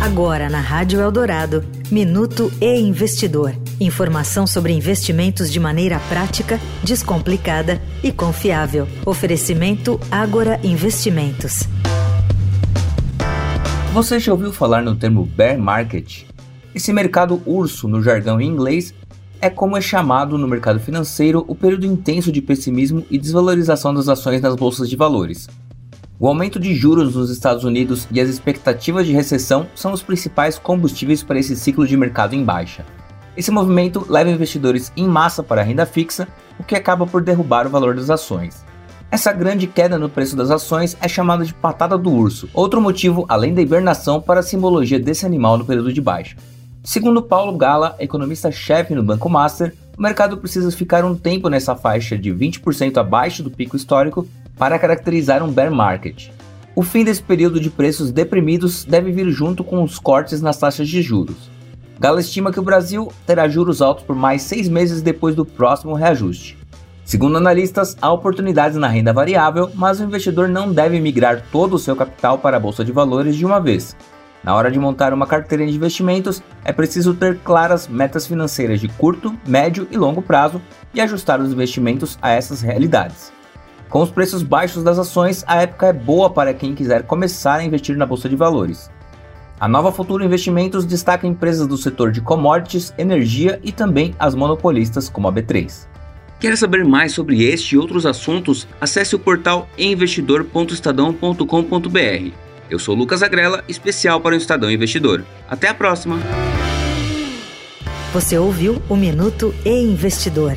Agora na Rádio Eldorado, Minuto e Investidor. Informação sobre investimentos de maneira prática, descomplicada e confiável. Oferecimento Agora Investimentos. Você já ouviu falar no termo bear market? Esse mercado urso, no jargão em inglês, é como é chamado no mercado financeiro o período intenso de pessimismo e desvalorização das ações nas bolsas de valores. O aumento de juros nos Estados Unidos e as expectativas de recessão são os principais combustíveis para esse ciclo de mercado em baixa. Esse movimento leva investidores em massa para a renda fixa, o que acaba por derrubar o valor das ações. Essa grande queda no preço das ações é chamada de patada do urso, outro motivo além da hibernação para a simbologia desse animal no período de baixa. Segundo Paulo Gala, economista-chefe no Banco Master, o mercado precisa ficar um tempo nessa faixa de 20% abaixo do pico histórico para caracterizar um bear market. O fim desse período de preços deprimidos deve vir junto com os cortes nas taxas de juros. Gala estima que o Brasil terá juros altos por mais seis meses depois do próximo reajuste. Segundo analistas, há oportunidades na renda variável, mas o investidor não deve migrar todo o seu capital para a bolsa de valores de uma vez. Na hora de montar uma carteira de investimentos, é preciso ter claras metas financeiras de curto, médio e longo prazo e ajustar os investimentos a essas realidades. Com os preços baixos das ações, a época é boa para quem quiser começar a investir na bolsa de valores. A Nova Futuro Investimentos destaca empresas do setor de commodities, energia e também as monopolistas como a B3. Quer saber mais sobre este e outros assuntos? Acesse o portal investidor.estadão.com.br. Eu sou Lucas Agrela, especial para o Estadão Investidor. Até a próxima! Você ouviu o Minuto e Investidor